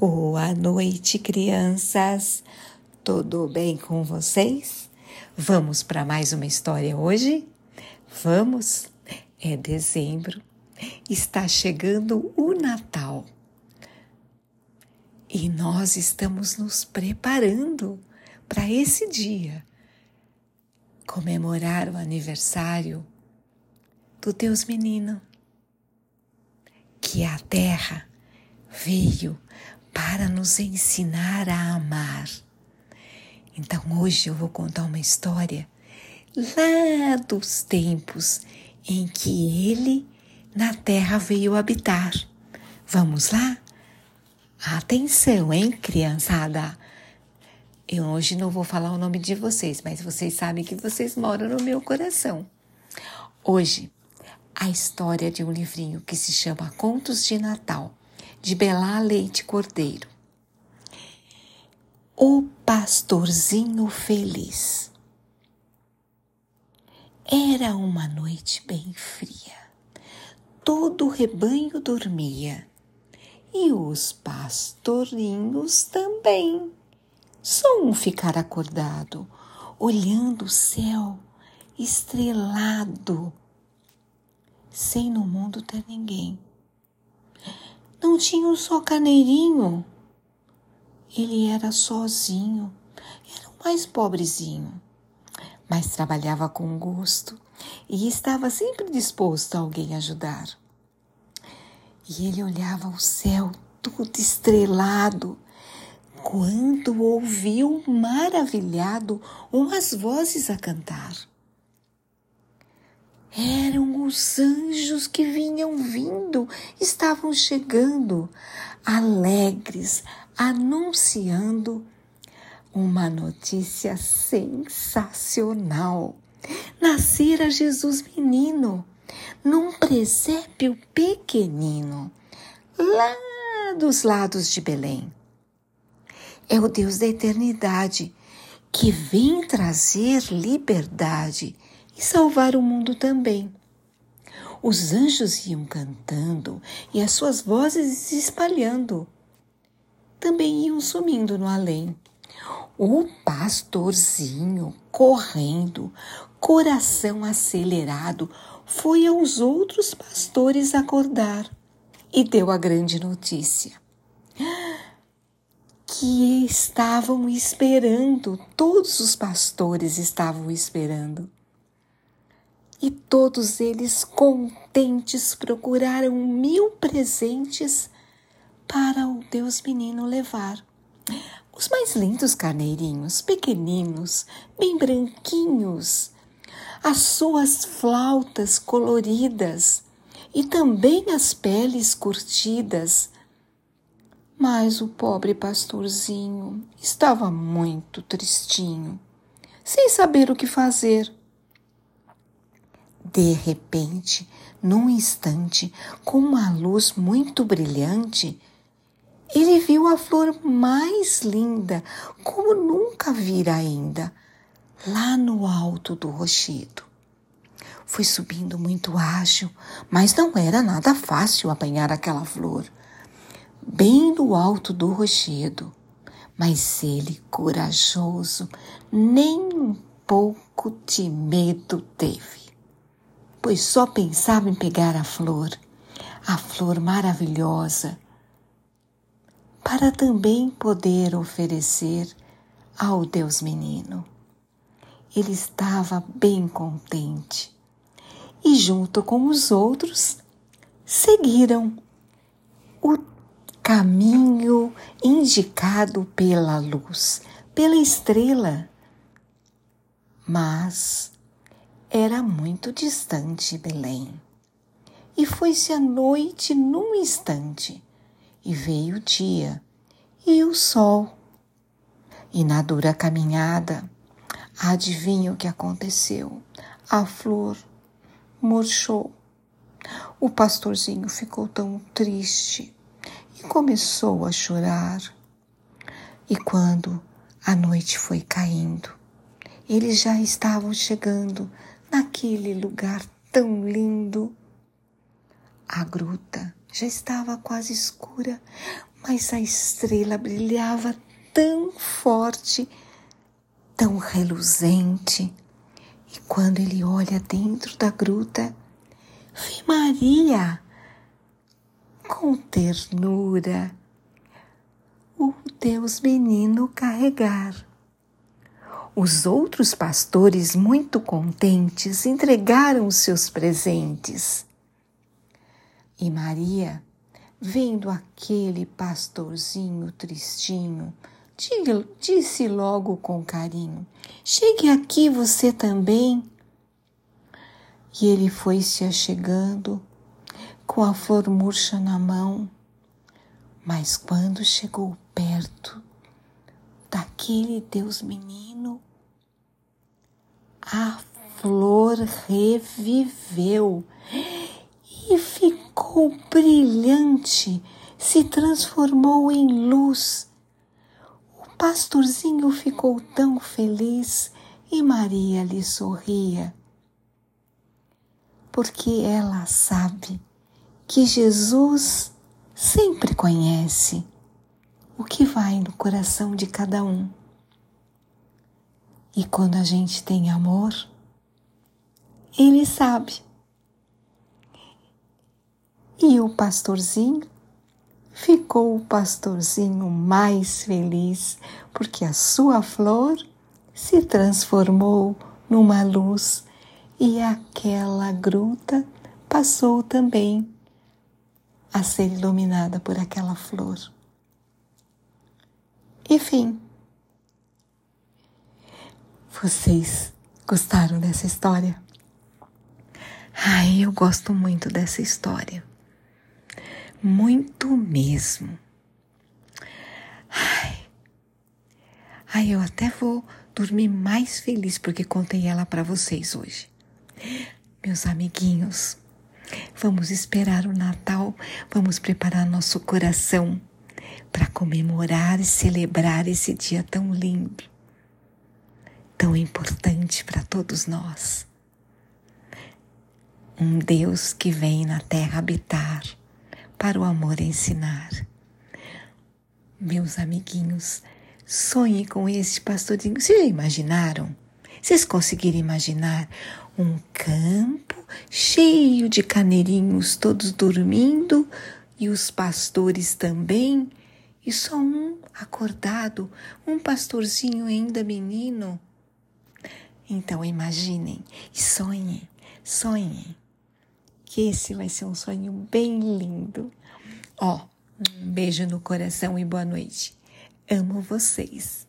Boa noite, crianças. Tudo bem com vocês? Vamos para mais uma história hoje? Vamos? É dezembro. Está chegando o Natal. E nós estamos nos preparando para esse dia comemorar o aniversário do Deus menino que a terra veio para nos ensinar a amar. Então hoje eu vou contar uma história lá dos tempos em que ele na terra veio habitar. Vamos lá? Atenção, hein, criançada? Eu hoje não vou falar o nome de vocês, mas vocês sabem que vocês moram no meu coração. Hoje, a história de um livrinho que se chama Contos de Natal de Belá Leite Cordeiro. O pastorzinho feliz. Era uma noite bem fria. Todo o rebanho dormia e os pastorinhos também. Só um ficar acordado, olhando o céu estrelado, sem no mundo ter ninguém. Não tinha um só carneirinho. Ele era sozinho, era o mais pobrezinho, mas trabalhava com gosto e estava sempre disposto a alguém ajudar. E ele olhava o céu tudo estrelado quando ouviu maravilhado umas vozes a cantar. Eram os anjos que vinham vindo, estavam chegando, alegres, anunciando uma notícia sensacional. Nascera Jesus menino, num presépio pequenino, lá dos lados de Belém. É o Deus da eternidade que vem trazer liberdade e salvar o mundo também. Os anjos iam cantando e as suas vozes se espalhando. Também iam sumindo no além. O pastorzinho, correndo, coração acelerado, foi aos outros pastores acordar e deu a grande notícia. Que estavam esperando, todos os pastores estavam esperando e todos eles contentes procuraram mil presentes para o Deus menino levar. Os mais lindos carneirinhos, pequeninos, bem branquinhos, as suas flautas coloridas e também as peles curtidas. Mas o pobre pastorzinho estava muito tristinho, sem saber o que fazer. De repente, num instante, com uma luz muito brilhante, ele viu a flor mais linda, como nunca vira ainda, lá no alto do rochedo. Foi subindo muito ágil, mas não era nada fácil apanhar aquela flor. Bem no alto do rochedo, mas ele, corajoso, nem um pouco de medo teve pois só pensava em pegar a flor, a flor maravilhosa, para também poder oferecer ao Deus menino. Ele estava bem contente e, junto com os outros, seguiram o caminho indicado pela luz, pela estrela. Mas era muito distante Belém. E foi-se a noite num instante, e veio o dia e o sol. E na dura caminhada, adivinha o que aconteceu? A flor murchou. O pastorzinho ficou tão triste e começou a chorar. E quando a noite foi caindo, eles já estavam chegando naquele lugar tão lindo. A gruta já estava quase escura, mas a estrela brilhava tão forte, tão reluzente. E quando ele olha dentro da gruta, vê Maria com ternura o Deus menino carregar. Os outros pastores, muito contentes, entregaram os seus presentes. E Maria, vendo aquele pastorzinho tristinho, disse logo com carinho: Chegue aqui você também. E ele foi se achegando com a flor murcha na mão. Mas quando chegou perto daquele Deus menino, a reviveu e ficou brilhante, se transformou em luz. O pastorzinho ficou tão feliz e Maria lhe sorria, porque ela sabe que Jesus sempre conhece o que vai no coração de cada um. E quando a gente tem amor, ele sabe. E o pastorzinho ficou o pastorzinho mais feliz porque a sua flor se transformou numa luz e aquela gruta passou também a ser iluminada por aquela flor. Enfim, vocês gostaram dessa história? Ai, eu gosto muito dessa história. Muito mesmo. Ai, ai eu até vou dormir mais feliz porque contei ela para vocês hoje. Meus amiguinhos, vamos esperar o Natal, vamos preparar nosso coração para comemorar e celebrar esse dia tão lindo, tão importante para todos nós. Um Deus que vem na terra habitar para o amor ensinar. Meus amiguinhos, sonhe com esse pastorinho. Vocês já imaginaram? Vocês conseguiram imaginar um campo cheio de caneirinhos todos dormindo e os pastores também e só um acordado, um pastorzinho ainda menino. Então imaginem e sonhem, sonhem que esse vai ser um sonho bem lindo. Ó, um beijo no coração e boa noite. Amo vocês.